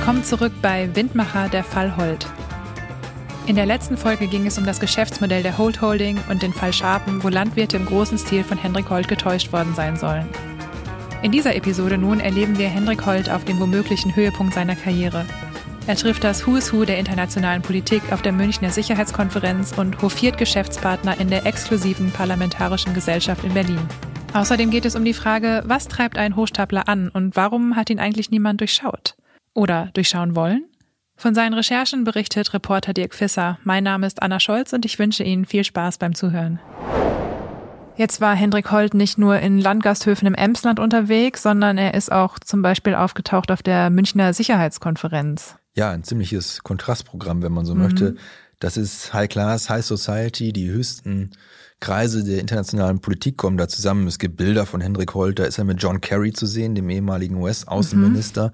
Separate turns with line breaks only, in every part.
Willkommen zurück bei Windmacher der Fall Holt. In der letzten Folge ging es um das Geschäftsmodell der Holt Holding und den Fall Schapen, wo Landwirte im großen Stil von Hendrik Holt getäuscht worden sein sollen. In dieser Episode nun erleben wir Hendrik Holt auf dem womöglichen Höhepunkt seiner Karriere. Er trifft das Who is Who der internationalen Politik auf der Münchner Sicherheitskonferenz und hofiert Geschäftspartner in der exklusiven Parlamentarischen Gesellschaft in Berlin. Außerdem geht es um die Frage, was treibt einen Hochstapler an und warum hat ihn eigentlich niemand durchschaut? Oder durchschauen wollen? Von seinen Recherchen berichtet Reporter Dirk Fisser. Mein Name ist Anna Scholz und ich wünsche Ihnen viel Spaß beim Zuhören. Jetzt war Hendrik Holt nicht nur in Landgasthöfen im Emsland unterwegs, sondern er ist auch zum Beispiel aufgetaucht auf der Münchner Sicherheitskonferenz.
Ja, ein ziemliches Kontrastprogramm, wenn man so mhm. möchte. Das ist High Class, High Society, die höchsten Kreise der internationalen Politik kommen da zusammen. Es gibt Bilder von Hendrik Holt, da ist er mit John Kerry zu sehen, dem ehemaligen US-Außenminister,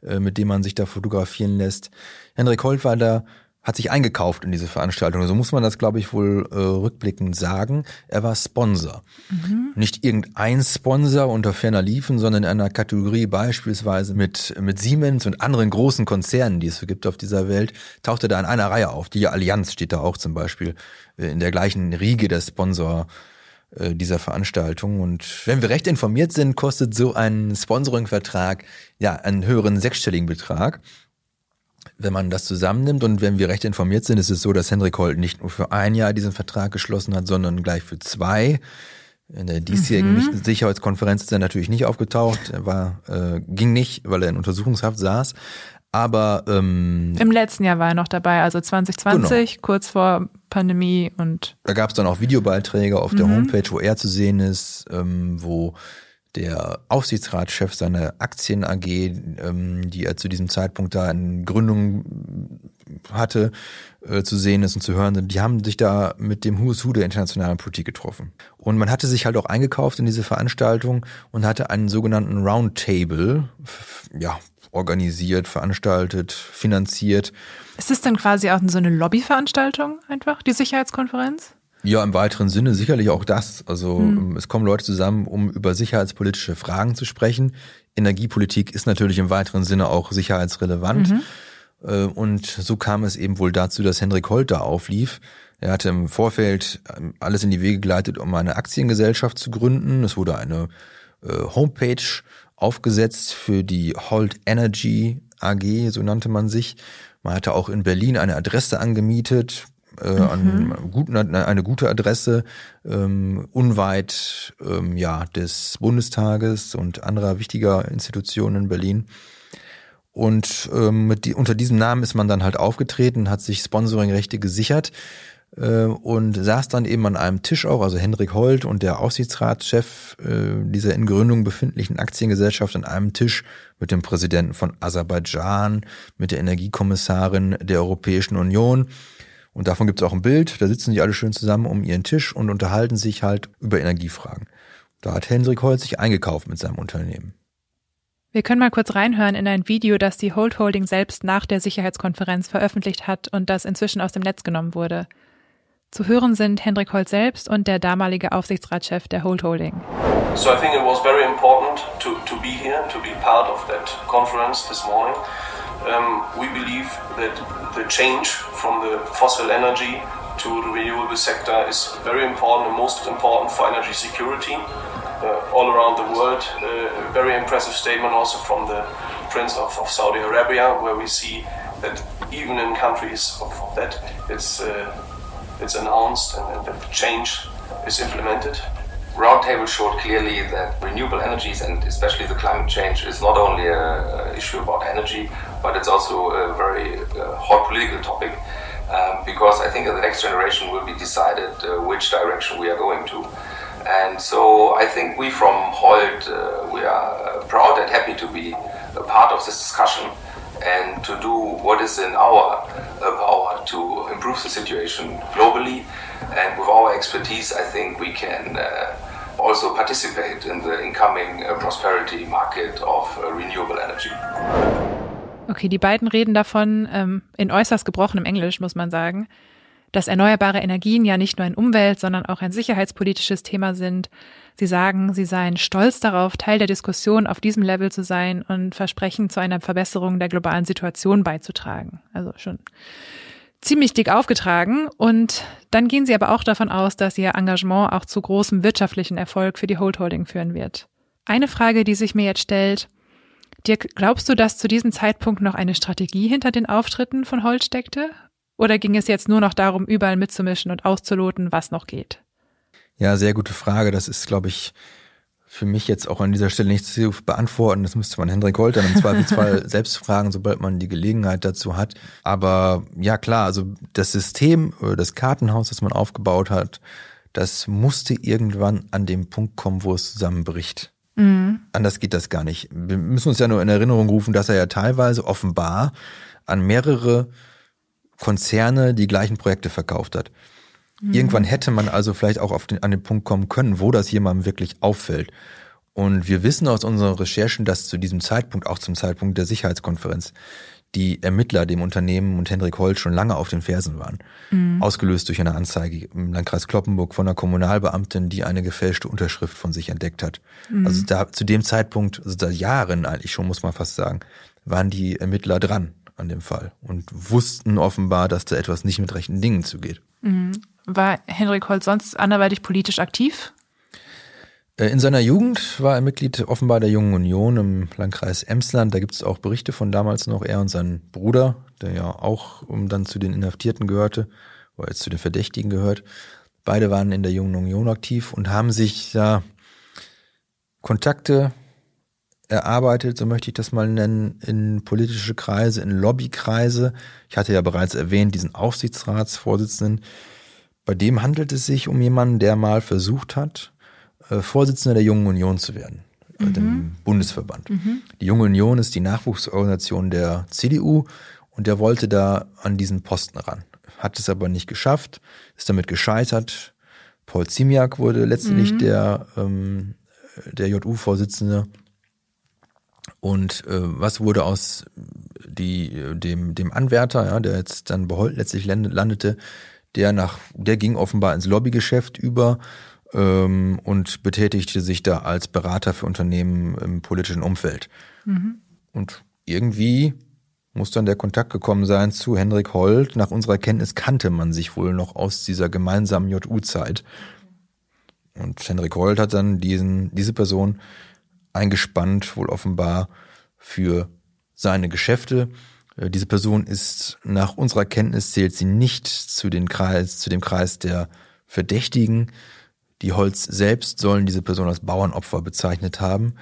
mhm. äh, mit dem man sich da fotografieren lässt. Hendrik Holt war da hat sich eingekauft in diese Veranstaltung. So muss man das, glaube ich, wohl äh, rückblickend sagen. Er war Sponsor. Mhm. Nicht irgendein Sponsor unter ferner Liefen, sondern in einer Kategorie beispielsweise mit, mit Siemens und anderen großen Konzernen, die es so gibt auf dieser Welt, tauchte da in einer Reihe auf. Die Allianz steht da auch zum Beispiel äh, in der gleichen Riege der Sponsor äh, dieser Veranstaltung. Und wenn wir recht informiert sind, kostet so ein Sponsoringvertrag ja einen höheren sechsstelligen Betrag wenn man das zusammennimmt und wenn wir recht informiert sind, ist es so, dass Henrik Holt nicht nur für ein Jahr diesen Vertrag geschlossen hat, sondern gleich für zwei. In der diesjährigen mhm. Sicherheitskonferenz ist er natürlich nicht aufgetaucht, er war, äh, ging nicht, weil er in Untersuchungshaft saß. Aber ähm,
im letzten Jahr war er noch dabei, also 2020, genau. kurz vor Pandemie und
da gab es dann auch Videobeiträge auf der mhm. Homepage, wo er zu sehen ist, ähm, wo der Aufsichtsratschef seiner Aktien AG, ähm, die er zu diesem Zeitpunkt da in Gründung hatte, äh, zu sehen ist und zu hören sind, die haben sich da mit dem Who's Who der internationalen Politik getroffen. Und man hatte sich halt auch eingekauft in diese Veranstaltung und hatte einen sogenannten Roundtable, ja, organisiert, veranstaltet, finanziert.
Ist es dann quasi auch so eine Lobbyveranstaltung einfach, die Sicherheitskonferenz?
Ja, im weiteren Sinne sicherlich auch das. Also mhm. es kommen Leute zusammen, um über sicherheitspolitische Fragen zu sprechen. Energiepolitik ist natürlich im weiteren Sinne auch sicherheitsrelevant. Mhm. Äh, und so kam es eben wohl dazu, dass Hendrik Holt da auflief. Er hatte im Vorfeld ähm, alles in die Wege geleitet, um eine Aktiengesellschaft zu gründen. Es wurde eine äh, Homepage aufgesetzt für die Holt Energy AG, so nannte man sich. Man hatte auch in Berlin eine Adresse angemietet, äh, mhm. an guten, eine gute Adresse ähm, unweit ähm, ja des Bundestages und anderer wichtiger Institutionen in Berlin. Und ähm, mit die, unter diesem Namen ist man dann halt aufgetreten, hat sich Sponsoringrechte gesichert äh, und saß dann eben an einem Tisch auch, also Hendrik Holt und der Aufsichtsratschef äh, dieser in Gründung befindlichen Aktiengesellschaft an einem Tisch mit dem Präsidenten von Aserbaidschan, mit der Energiekommissarin der Europäischen Union und davon gibt es auch ein Bild, da sitzen die alle schön zusammen um ihren Tisch und unterhalten sich halt über Energiefragen. Da hat Hendrik Holz sich eingekauft mit seinem Unternehmen.
Wir können mal kurz reinhören in ein Video, das die Hold Holding selbst nach der Sicherheitskonferenz veröffentlicht hat und das inzwischen aus dem Netz genommen wurde. Zu hören sind Hendrik Holt selbst und der damalige Aufsichtsratschef der Hold Holding.
So I think it was very important to, to be here, to be part of that conference this morning. Um, we believe that the change from the fossil energy to the renewable sector is very important and most important for energy security uh, all around the world. Uh, a very impressive statement also from the Prince of, of Saudi Arabia, where we see that even in countries of, of that, it's, uh, it's announced and, and that change is implemented.
Roundtable showed clearly that renewable energies and especially the climate change is not only an issue about energy, but it's also a very uh, hot political topic um, because I think the next generation will be decided uh, which direction we are going to. And so I think we from Holt, uh, we are proud and happy to be a part of this discussion and to do what is in our power to improve the situation globally. And with our expertise, I think we can uh, also participate in the incoming uh, prosperity market of uh, renewable energy.
Okay, die beiden reden davon ähm, in äußerst gebrochenem Englisch, muss man sagen. dass erneuerbare Energien ja nicht nur ein Umwelt, sondern auch ein sicherheitspolitisches Thema sind. Sie sagen, sie seien stolz darauf, Teil der Diskussion auf diesem Level zu sein und versprechen, zu einer Verbesserung der globalen Situation beizutragen. Also schon ziemlich dick aufgetragen. Und dann gehen sie aber auch davon aus, dass ihr Engagement auch zu großem wirtschaftlichen Erfolg für die Hold Holding führen wird. Eine Frage, die sich mir jetzt stellt, Dirk, glaubst du, dass zu diesem Zeitpunkt noch eine Strategie hinter den Auftritten von Holt steckte? Oder ging es jetzt nur noch darum, überall mitzumischen und auszuloten, was noch geht?
Ja, sehr gute Frage. Das ist, glaube ich, für mich jetzt auch an dieser Stelle nicht zu beantworten. Das müsste man Hendrik Holter im Zweifelsfall selbst fragen, sobald man die Gelegenheit dazu hat. Aber ja, klar, also das System, das Kartenhaus, das man aufgebaut hat, das musste irgendwann an dem Punkt kommen, wo es zusammenbricht. Mhm. Anders geht das gar nicht. Wir müssen uns ja nur in Erinnerung rufen, dass er ja teilweise offenbar an mehrere Konzerne die gleichen Projekte verkauft hat. Mhm. Irgendwann hätte man also vielleicht auch auf den, an den Punkt kommen können, wo das jemandem wirklich auffällt. Und wir wissen aus unseren Recherchen, dass zu diesem Zeitpunkt, auch zum Zeitpunkt der Sicherheitskonferenz, die Ermittler dem Unternehmen und Hendrik Holt schon lange auf den Fersen waren. Mhm. Ausgelöst durch eine Anzeige im Landkreis Kloppenburg von einer Kommunalbeamtin, die eine gefälschte Unterschrift von sich entdeckt hat. Mhm. Also da zu dem Zeitpunkt, also seit Jahren eigentlich schon, muss man fast sagen, waren die Ermittler dran an dem Fall und wussten offenbar, dass da etwas nicht mit rechten Dingen zugeht.
Mhm. War Henrik Holt sonst anderweitig politisch aktiv?
Äh, in seiner Jugend war er Mitglied offenbar der Jungen Union im Landkreis Emsland. Da gibt es auch Berichte von damals noch. Er und sein Bruder, der ja auch dann zu den Inhaftierten gehörte, oder jetzt zu den Verdächtigen gehört. Beide waren in der Jungen Union aktiv und haben sich ja Kontakte erarbeitet, so möchte ich das mal nennen, in politische Kreise, in Lobbykreise. Ich hatte ja bereits erwähnt, diesen Aufsichtsratsvorsitzenden. Bei dem handelt es sich um jemanden, der mal versucht hat, äh, Vorsitzender der Jungen Union zu werden, äh, mhm. dem Bundesverband. Mhm. Die Junge Union ist die Nachwuchsorganisation der CDU und der wollte da an diesen Posten ran. Hat es aber nicht geschafft, ist damit gescheitert. Paul Ziemiak wurde letztendlich mhm. der, ähm, der JU-Vorsitzende und äh, was wurde aus die, dem, dem Anwärter, ja, der jetzt dann behold letztlich landete, der nach, der ging offenbar ins Lobbygeschäft über ähm, und betätigte sich da als Berater für Unternehmen im politischen Umfeld. Mhm. Und irgendwie muss dann der Kontakt gekommen sein zu Hendrik Holt. Nach unserer Kenntnis kannte man sich wohl noch aus dieser gemeinsamen JU-Zeit. Und Hendrik Holt hat dann diesen, diese Person eingespannt, wohl offenbar für seine Geschäfte. Äh, diese Person ist nach unserer Kenntnis zählt sie nicht zu den Kreis, zu dem Kreis der Verdächtigen. Die Holz selbst sollen diese Person als Bauernopfer bezeichnet haben.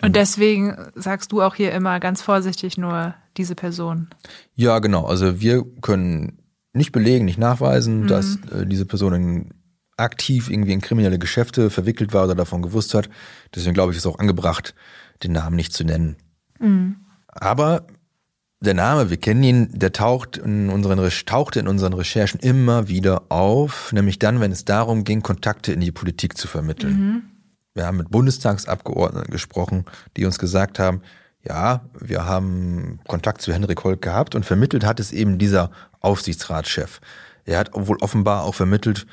Und deswegen sagst du auch hier immer ganz vorsichtig nur diese Person.
Ja, genau. Also wir können nicht belegen, nicht nachweisen, mhm. dass äh, diese Person in aktiv irgendwie in kriminelle Geschäfte verwickelt war oder davon gewusst hat. Deswegen glaube ich, ist auch angebracht, den Namen nicht zu nennen. Mhm. Aber der Name, wir kennen ihn, der taucht in unseren, tauchte in unseren Recherchen immer wieder auf, nämlich dann, wenn es darum ging, Kontakte in die Politik zu vermitteln. Mhm. Wir haben mit Bundestagsabgeordneten gesprochen, die uns gesagt haben, ja, wir haben Kontakt zu Henrik Holt gehabt und vermittelt hat es eben dieser Aufsichtsratschef. Er hat wohl offenbar auch vermittelt,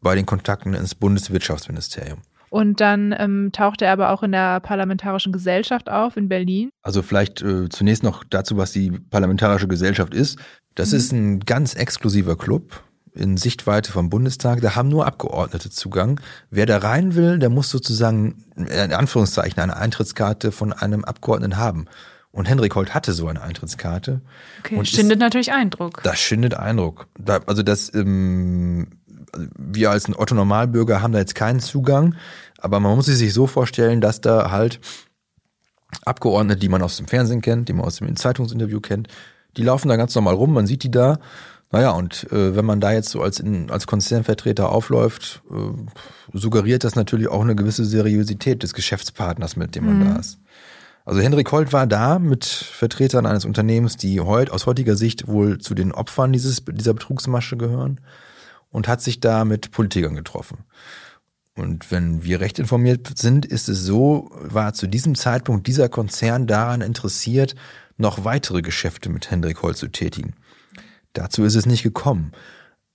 bei den Kontakten ins Bundeswirtschaftsministerium.
Und dann ähm, tauchte er aber auch in der Parlamentarischen Gesellschaft auf in Berlin.
Also vielleicht äh, zunächst noch dazu, was die Parlamentarische Gesellschaft ist. Das mhm. ist ein ganz exklusiver Club in Sichtweite vom Bundestag. Da haben nur Abgeordnete Zugang. Wer da rein will, der muss sozusagen in Anführungszeichen eine Eintrittskarte von einem Abgeordneten haben. Und Henrik Holt hatte so eine Eintrittskarte.
Okay, und schindet ist, natürlich Eindruck.
Das schindet Eindruck. Da, also das ähm, wir als ein Otto Normalbürger haben da jetzt keinen Zugang, aber man muss sich so vorstellen, dass da halt Abgeordnete, die man aus dem Fernsehen kennt, die man aus dem Zeitungsinterview kennt, die laufen da ganz normal rum, man sieht die da. Naja, und äh, wenn man da jetzt so als, in, als Konzernvertreter aufläuft, äh, suggeriert das natürlich auch eine gewisse Seriosität des Geschäftspartners, mit dem man mhm. da ist. Also Henrik Holt war da mit Vertretern eines Unternehmens, die heute aus heutiger Sicht wohl zu den Opfern dieses, dieser Betrugsmasche gehören und hat sich da mit Politikern getroffen. Und wenn wir recht informiert sind, ist es so, war zu diesem Zeitpunkt dieser Konzern daran interessiert, noch weitere Geschäfte mit Hendrik Holt zu tätigen. Dazu ist es nicht gekommen.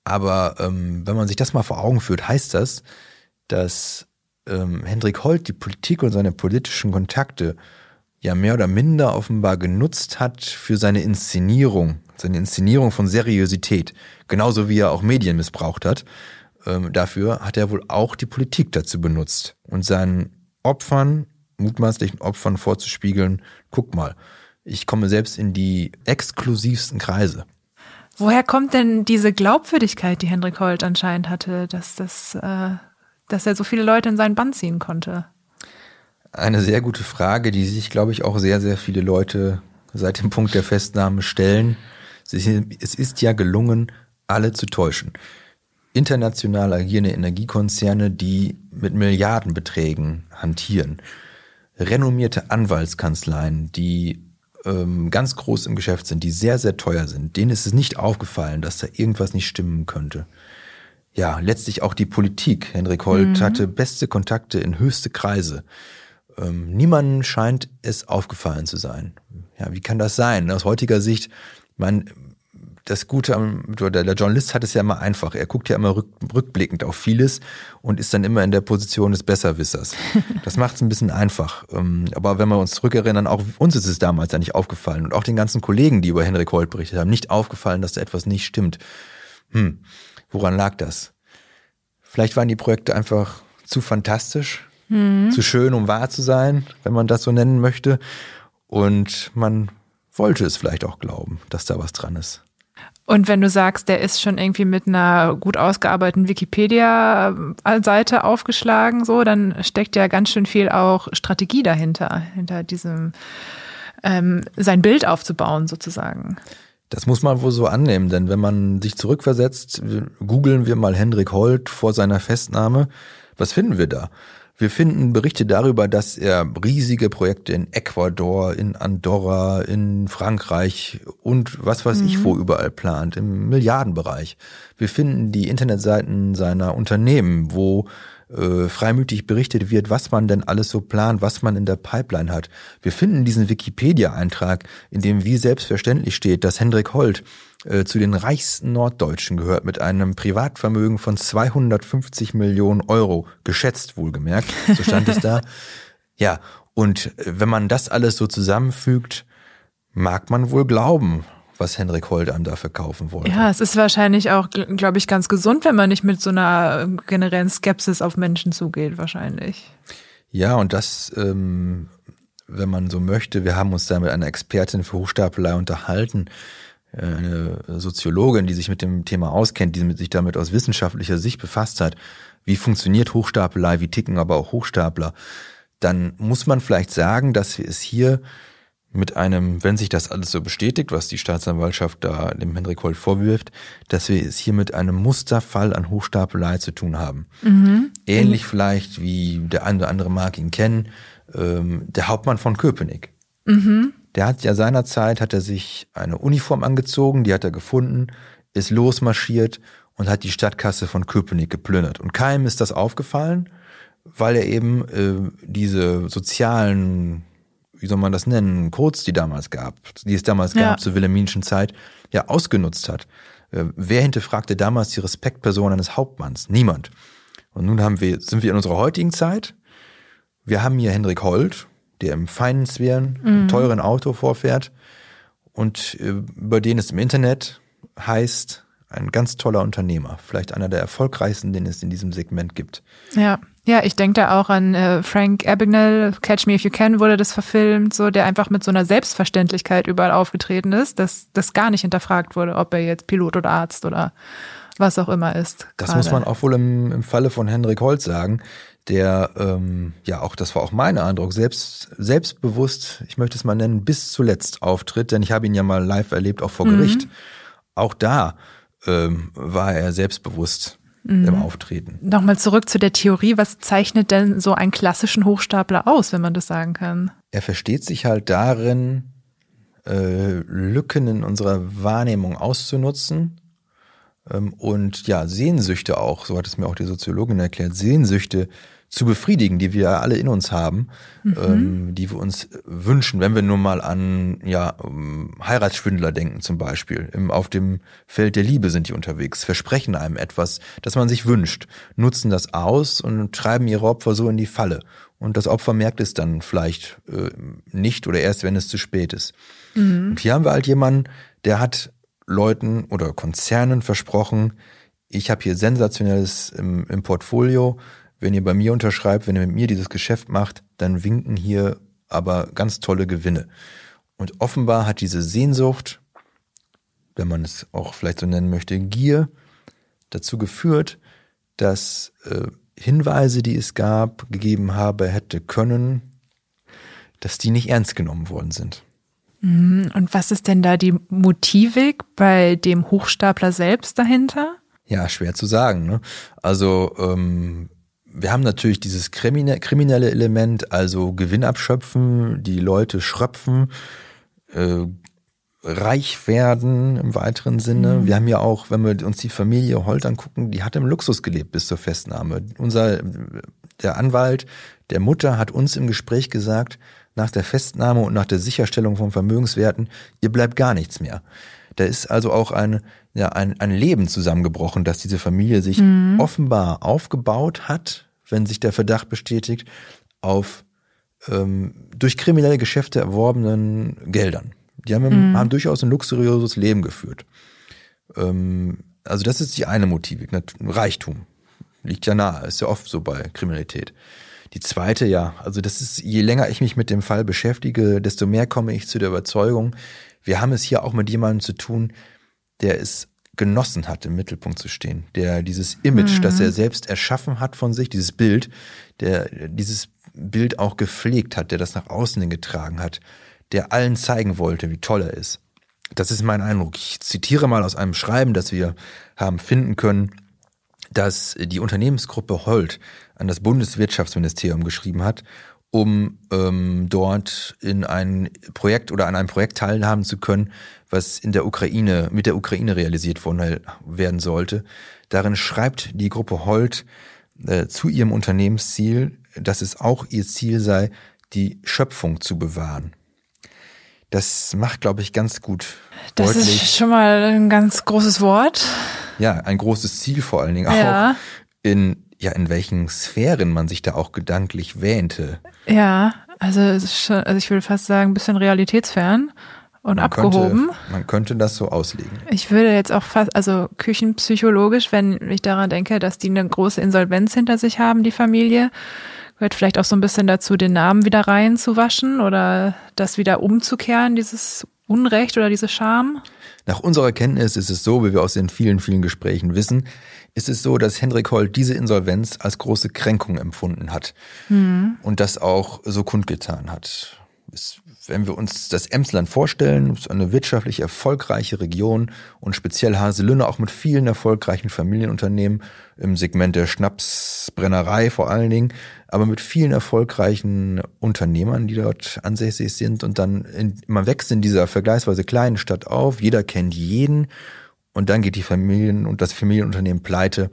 Aber ähm, wenn man sich das mal vor Augen führt, heißt das, dass ähm, Hendrik Holt die Politik und seine politischen Kontakte ja mehr oder minder offenbar genutzt hat für seine Inszenierung, seine Inszenierung von Seriosität, genauso wie er auch Medien missbraucht hat. Ähm, dafür hat er wohl auch die Politik dazu benutzt und seinen Opfern, mutmaßlichen Opfern vorzuspiegeln, guck mal, ich komme selbst in die exklusivsten Kreise.
Woher kommt denn diese Glaubwürdigkeit, die Hendrik Holt anscheinend hatte, dass, das, äh, dass er so viele Leute in seinen Bann ziehen konnte?
Eine sehr gute Frage, die sich, glaube ich, auch sehr, sehr viele Leute seit dem Punkt der Festnahme stellen. Es ist ja gelungen, alle zu täuschen. International agierende Energiekonzerne, die mit Milliardenbeträgen hantieren. Renommierte Anwaltskanzleien, die ähm, ganz groß im Geschäft sind, die sehr, sehr teuer sind, denen ist es nicht aufgefallen, dass da irgendwas nicht stimmen könnte. Ja, letztlich auch die Politik. Henrik Holt mhm. hatte beste Kontakte in höchste Kreise. Ähm, niemandem scheint es aufgefallen zu sein. Ja, wie kann das sein? Aus heutiger Sicht, man, das Gute am, der Journalist hat es ja immer einfach. Er guckt ja immer rück, rückblickend auf vieles und ist dann immer in der Position des Besserwissers. Das macht es ein bisschen einfach. Ähm, aber wenn wir uns zurückerinnern, auch uns ist es damals ja nicht aufgefallen und auch den ganzen Kollegen, die über Henrik Holt berichtet haben, nicht aufgefallen, dass da etwas nicht stimmt. Hm, woran lag das? Vielleicht waren die Projekte einfach zu fantastisch, mhm. zu schön, um wahr zu sein, wenn man das so nennen möchte. Und man wollte es vielleicht auch glauben, dass da was dran ist.
Und wenn du sagst, der ist schon irgendwie mit einer gut ausgearbeiteten Wikipedia-Seite aufgeschlagen, so, dann steckt ja ganz schön viel auch Strategie dahinter, hinter diesem ähm, sein Bild aufzubauen, sozusagen.
Das muss man wohl so annehmen, denn wenn man sich zurückversetzt, googeln wir mal Hendrik Holt vor seiner Festnahme, was finden wir da? Wir finden Berichte darüber, dass er riesige Projekte in Ecuador, in Andorra, in Frankreich und was weiß mhm. ich wo überall plant, im Milliardenbereich. Wir finden die Internetseiten seiner Unternehmen, wo äh, freimütig berichtet wird, was man denn alles so plant, was man in der Pipeline hat. Wir finden diesen Wikipedia-Eintrag, in dem wie selbstverständlich steht, dass Hendrik Holt äh, zu den reichsten Norddeutschen gehört mit einem Privatvermögen von 250 Millionen Euro, geschätzt wohlgemerkt, so stand es da. Ja, und äh, wenn man das alles so zusammenfügt, mag man wohl glauben, was Henrik Holt einem da verkaufen wollte.
Ja, es ist wahrscheinlich auch, glaube ich, ganz gesund, wenn man nicht mit so einer ähm, generellen Skepsis auf Menschen zugeht, wahrscheinlich.
Ja, und das, ähm, wenn man so möchte, wir haben uns da mit einer Expertin für Hochstapelei unterhalten, eine Soziologin, die sich mit dem Thema auskennt, die sich damit aus wissenschaftlicher Sicht befasst hat. Wie funktioniert Hochstapelei, wie ticken aber auch Hochstapler? Dann muss man vielleicht sagen, dass wir es hier mit einem, wenn sich das alles so bestätigt, was die Staatsanwaltschaft da dem Hendrik Holt vorwirft, dass wir es hier mit einem Musterfall an Hochstapelei zu tun haben. Mhm. Ähnlich mhm. vielleicht wie der eine oder andere mag ihn kennen, ähm, der Hauptmann von Köpenick. Mhm. Der hat ja seinerzeit, hat er sich eine Uniform angezogen, die hat er gefunden, ist losmarschiert und hat die Stadtkasse von Köpenick geplündert. Und keinem ist das aufgefallen, weil er eben äh, diese sozialen wie soll man das nennen, Codes, die damals gab, die es damals ja. gab zur Wilhelminischen Zeit, ja ausgenutzt hat. Äh, wer hinterfragte damals die Respektperson eines Hauptmanns? Niemand. Und nun haben wir, sind wir in unserer heutigen Zeit. Wir haben hier Hendrik Holt, der im feinen Sphären, mhm. im teuren Auto vorfährt und äh, über den es im Internet heißt, ein ganz toller Unternehmer, vielleicht einer der erfolgreichsten, den es in diesem Segment gibt.
Ja. Ja, ich denke da auch an äh, Frank Abagnale, Catch Me If You Can wurde das verfilmt, so der einfach mit so einer Selbstverständlichkeit überall aufgetreten ist, dass das gar nicht hinterfragt wurde, ob er jetzt Pilot oder Arzt oder was auch immer ist.
Das grade. muss man auch wohl im, im Falle von Henrik Holz sagen, der ähm, ja auch, das war auch mein Eindruck, selbst selbstbewusst, ich möchte es mal nennen, bis zuletzt auftritt, denn ich habe ihn ja mal live erlebt, auch vor mhm. Gericht. Auch da ähm, war er selbstbewusst mhm. im Auftreten.
Nochmal zurück zu der Theorie. Was zeichnet denn so einen klassischen Hochstapler aus, wenn man das sagen kann?
Er versteht sich halt darin, äh, Lücken in unserer Wahrnehmung auszunutzen und ja, Sehnsüchte auch, so hat es mir auch die Soziologin erklärt, Sehnsüchte zu befriedigen, die wir alle in uns haben, mhm. ähm, die wir uns wünschen, wenn wir nur mal an ja Heiratsschwindler denken zum Beispiel. Im, auf dem Feld der Liebe sind die unterwegs, versprechen einem etwas, das man sich wünscht, nutzen das aus und treiben ihre Opfer so in die Falle. Und das Opfer merkt es dann vielleicht äh, nicht oder erst, wenn es zu spät ist. Mhm. Und hier haben wir halt jemanden, der hat Leuten oder Konzernen versprochen, ich habe hier sensationelles im, im Portfolio, wenn ihr bei mir unterschreibt, wenn ihr mit mir dieses Geschäft macht, dann winken hier aber ganz tolle Gewinne. Und offenbar hat diese Sehnsucht, wenn man es auch vielleicht so nennen möchte, Gier, dazu geführt, dass äh, Hinweise, die es gab, gegeben habe, hätte können, dass die nicht ernst genommen worden sind.
Mhm. Und was ist denn da die Motivik bei dem Hochstapler selbst dahinter?
Ja, schwer zu sagen. Ne? Also ähm, wir haben natürlich dieses kriminelle Element, also Gewinn abschöpfen, die Leute schröpfen, äh, reich werden im weiteren Sinne. Mhm. Wir haben ja auch, wenn wir uns die Familie Holt angucken, die hat im Luxus gelebt bis zur Festnahme. Unser, der Anwalt der Mutter hat uns im Gespräch gesagt, nach der Festnahme und nach der Sicherstellung von Vermögenswerten, ihr bleibt gar nichts mehr. Da ist also auch ein, ja, ein, ein Leben zusammengebrochen, dass diese Familie sich mhm. offenbar aufgebaut hat, wenn sich der Verdacht bestätigt, auf ähm, durch kriminelle Geschäfte erworbenen Geldern. Die haben, mhm. haben durchaus ein luxuriöses Leben geführt. Ähm, also das ist die eine Motivik, Reichtum. Liegt ja nahe, ist ja oft so bei Kriminalität. Die zweite, ja, also das ist, je länger ich mich mit dem Fall beschäftige, desto mehr komme ich zu der Überzeugung, wir haben es hier auch mit jemandem zu tun, der es genossen hat, im Mittelpunkt zu stehen, der dieses Image, mhm. das er selbst erschaffen hat von sich, dieses Bild, der dieses Bild auch gepflegt hat, der das nach außen hin getragen hat, der allen zeigen wollte, wie toll er ist. Das ist mein Eindruck. Ich zitiere mal aus einem Schreiben, das wir haben finden können, dass die Unternehmensgruppe Holt an das Bundeswirtschaftsministerium geschrieben hat, um ähm, dort in ein Projekt oder an einem Projekt teilhaben zu können, was in der Ukraine, mit der Ukraine realisiert worden werden sollte. Darin schreibt die Gruppe Holt äh, zu ihrem Unternehmensziel, dass es auch ihr Ziel sei, die Schöpfung zu bewahren. Das macht, glaube ich, ganz gut
das deutlich. Das ist schon mal ein ganz großes Wort.
Ja, ein großes Ziel vor allen Dingen auch. Ja. In, ja, in welchen Sphären man sich da auch gedanklich wähnte.
Ja, also, schon, also ich würde fast sagen, ein bisschen realitätsfern und man abgehoben.
Könnte, man könnte das so auslegen.
Ich würde jetzt auch fast, also küchenpsychologisch, wenn ich daran denke, dass die eine große Insolvenz hinter sich haben, die Familie, gehört vielleicht auch so ein bisschen dazu, den Namen wieder reinzuwaschen oder das wieder umzukehren, dieses Unrecht oder diese Scham?
Nach unserer Kenntnis ist es so, wie wir aus den vielen, vielen Gesprächen wissen, ist es so, dass Hendrik Holt diese Insolvenz als große Kränkung empfunden hat mhm. und das auch so kundgetan hat. Es wenn wir uns das Emsland vorstellen, ist eine wirtschaftlich erfolgreiche Region und speziell Haselünne auch mit vielen erfolgreichen Familienunternehmen im Segment der Schnapsbrennerei vor allen Dingen, aber mit vielen erfolgreichen Unternehmern, die dort ansässig sind und dann in, man wächst in dieser vergleichsweise kleinen Stadt auf, jeder kennt jeden und dann geht die Familien und das Familienunternehmen pleite,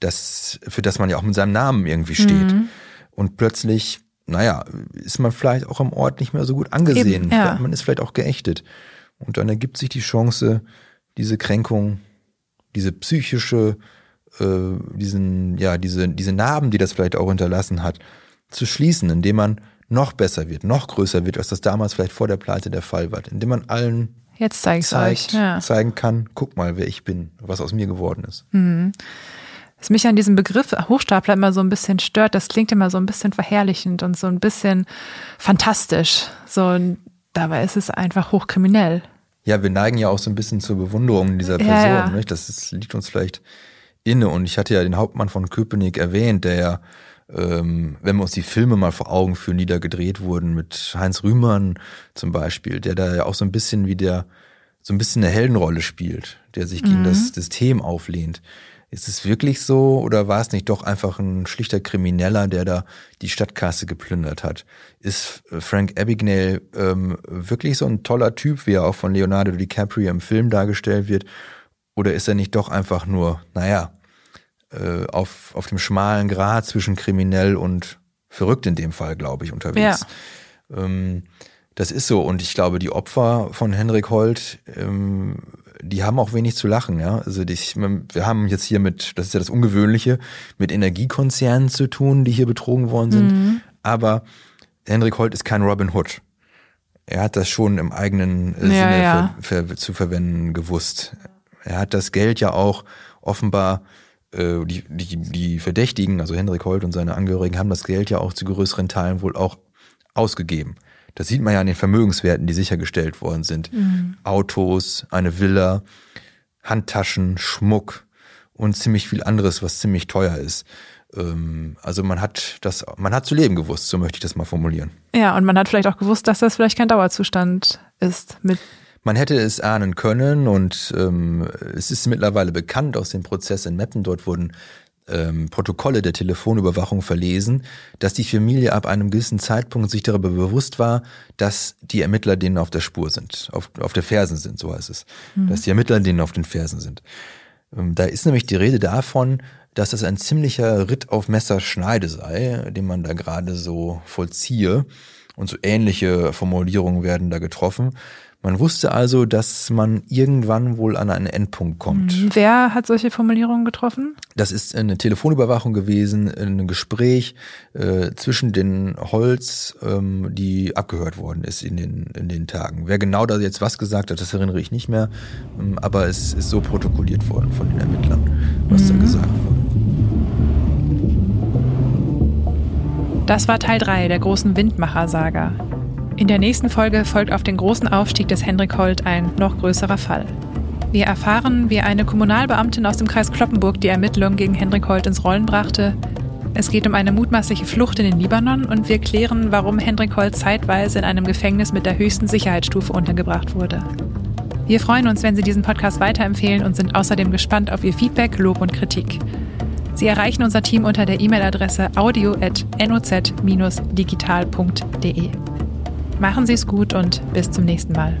das, für das man ja auch mit seinem Namen irgendwie steht. Mhm. Und plötzlich naja, ist man vielleicht auch am Ort nicht mehr so gut angesehen. Eben, ja. Man ist vielleicht auch geächtet. Und dann ergibt sich die Chance, diese Kränkung, diese psychische, äh, diesen, ja, diese, diese Narben, die das vielleicht auch hinterlassen hat, zu schließen, indem man noch besser wird, noch größer wird, als das damals vielleicht vor der Pleite der Fall war, indem man allen
Jetzt zeigt,
euch. Ja. zeigen kann, guck mal, wer ich bin, was aus mir geworden ist.
Mhm. Was mich an diesem Begriff Hochstapler immer so ein bisschen stört, das klingt immer so ein bisschen verherrlichend und so ein bisschen fantastisch. So, dabei ist es einfach hochkriminell.
Ja, wir neigen ja auch so ein bisschen zur Bewunderung dieser Person. Ja, ja. Nicht? Das ist, liegt uns vielleicht inne. Und ich hatte ja den Hauptmann von Köpenick erwähnt, der ja, ähm, wenn wir uns die Filme mal vor Augen führen, die da gedreht wurden, mit Heinz Rühmann zum Beispiel, der da ja auch so ein bisschen wie der, so ein bisschen eine Heldenrolle spielt, der sich gegen mhm. das System auflehnt. Ist es wirklich so oder war es nicht doch einfach ein schlichter Krimineller, der da die Stadtkasse geplündert hat? Ist äh, Frank Abagnale ähm, wirklich so ein toller Typ, wie er auch von Leonardo DiCaprio im Film dargestellt wird? Oder ist er nicht doch einfach nur, naja, äh, auf, auf dem schmalen Grat zwischen kriminell und verrückt in dem Fall, glaube ich, unterwegs. Ja. Ähm, das ist so. Und ich glaube, die Opfer von Henrik Holt, ähm, die haben auch wenig zu lachen, ja. Also die, wir haben jetzt hier mit, das ist ja das Ungewöhnliche, mit Energiekonzernen zu tun, die hier betrogen worden sind. Mhm. Aber Henrik Holt ist kein Robin Hood. Er hat das schon im eigenen ja, Sinne ja. Für, für, zu verwenden gewusst. Er hat das Geld ja auch offenbar äh, die, die, die Verdächtigen, also Hendrik Holt und seine Angehörigen, haben das Geld ja auch zu größeren Teilen wohl auch ausgegeben. Das sieht man ja an den Vermögenswerten, die sichergestellt worden sind. Mhm. Autos, eine Villa, Handtaschen, Schmuck und ziemlich viel anderes, was ziemlich teuer ist. Ähm, also man hat das, man hat zu leben gewusst, so möchte ich das mal formulieren.
Ja, und man hat vielleicht auch gewusst, dass das vielleicht kein Dauerzustand ist mit
man hätte es ahnen können und ähm, es ist mittlerweile bekannt aus dem Prozess in Meppen. Dort wurden ähm, Protokolle der Telefonüberwachung verlesen, dass die Familie ab einem gewissen Zeitpunkt sich darüber bewusst war, dass die Ermittler denen auf der Spur sind, auf, auf der Fersen sind, so heißt es. Mhm. Dass die Ermittler denen auf den Fersen sind. Ähm, da ist nämlich die Rede davon, dass es ein ziemlicher Ritt auf Messerschneide sei, den man da gerade so vollziehe. Und so ähnliche Formulierungen werden da getroffen. Man wusste also, dass man irgendwann wohl an einen Endpunkt kommt.
Hm, wer hat solche Formulierungen getroffen?
Das ist eine Telefonüberwachung gewesen, ein Gespräch äh, zwischen den Holz, ähm, die abgehört worden ist in den, in den Tagen. Wer genau da jetzt was gesagt hat, das erinnere ich nicht mehr, ähm, aber es ist so protokolliert worden von den Ermittlern, was mhm. da gesagt wurde.
Das war Teil 3 der großen Windmacher-Saga. In der nächsten Folge folgt auf den großen Aufstieg des Hendrik Holt ein noch größerer Fall. Wir erfahren, wie eine Kommunalbeamtin aus dem Kreis Kloppenburg die Ermittlungen gegen Hendrik Holt ins Rollen brachte. Es geht um eine mutmaßliche Flucht in den Libanon und wir klären, warum Hendrik Holt zeitweise in einem Gefängnis mit der höchsten Sicherheitsstufe untergebracht wurde. Wir freuen uns, wenn Sie diesen Podcast weiterempfehlen und sind außerdem gespannt auf Ihr Feedback, Lob und Kritik. Sie erreichen unser Team unter der E-Mail-Adresse audio.noz-digital.de. Machen Sie es gut und bis zum nächsten Mal.